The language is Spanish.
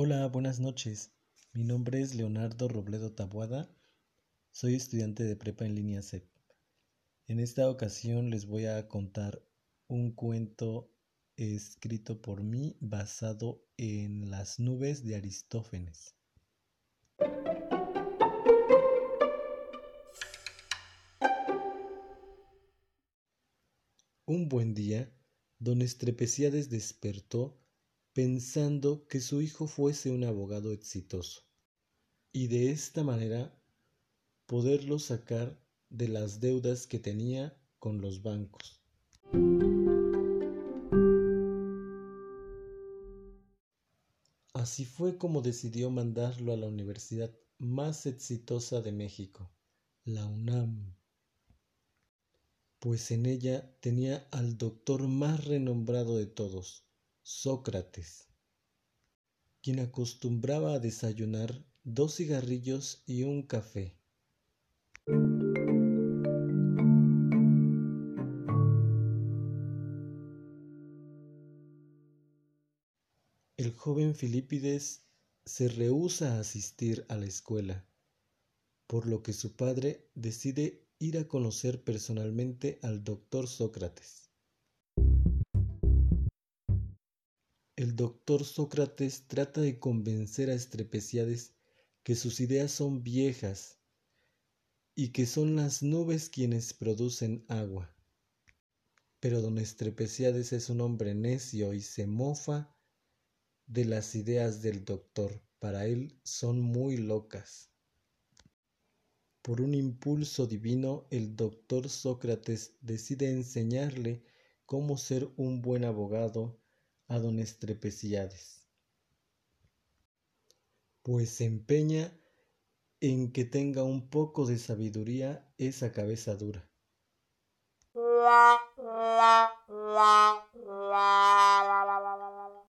Hola, buenas noches. Mi nombre es Leonardo Robledo Tabuada. Soy estudiante de prepa en línea CEP. En esta ocasión les voy a contar un cuento escrito por mí basado en las nubes de Aristófanes. Un buen día, don Estrepeciades despertó pensando que su hijo fuese un abogado exitoso y de esta manera poderlo sacar de las deudas que tenía con los bancos. Así fue como decidió mandarlo a la universidad más exitosa de México, la UNAM, pues en ella tenía al doctor más renombrado de todos, Sócrates, quien acostumbraba a desayunar dos cigarrillos y un café. El joven Filipides se rehúsa a asistir a la escuela, por lo que su padre decide ir a conocer personalmente al doctor Sócrates. El doctor Sócrates trata de convencer a Estrepeciades que sus ideas son viejas y que son las nubes quienes producen agua. Pero don Estrepeciades es un hombre necio y se mofa de las ideas del doctor. Para él son muy locas. Por un impulso divino, el doctor Sócrates decide enseñarle cómo ser un buen abogado a don Estrepeciades, pues se empeña en que tenga un poco de sabiduría esa cabeza dura.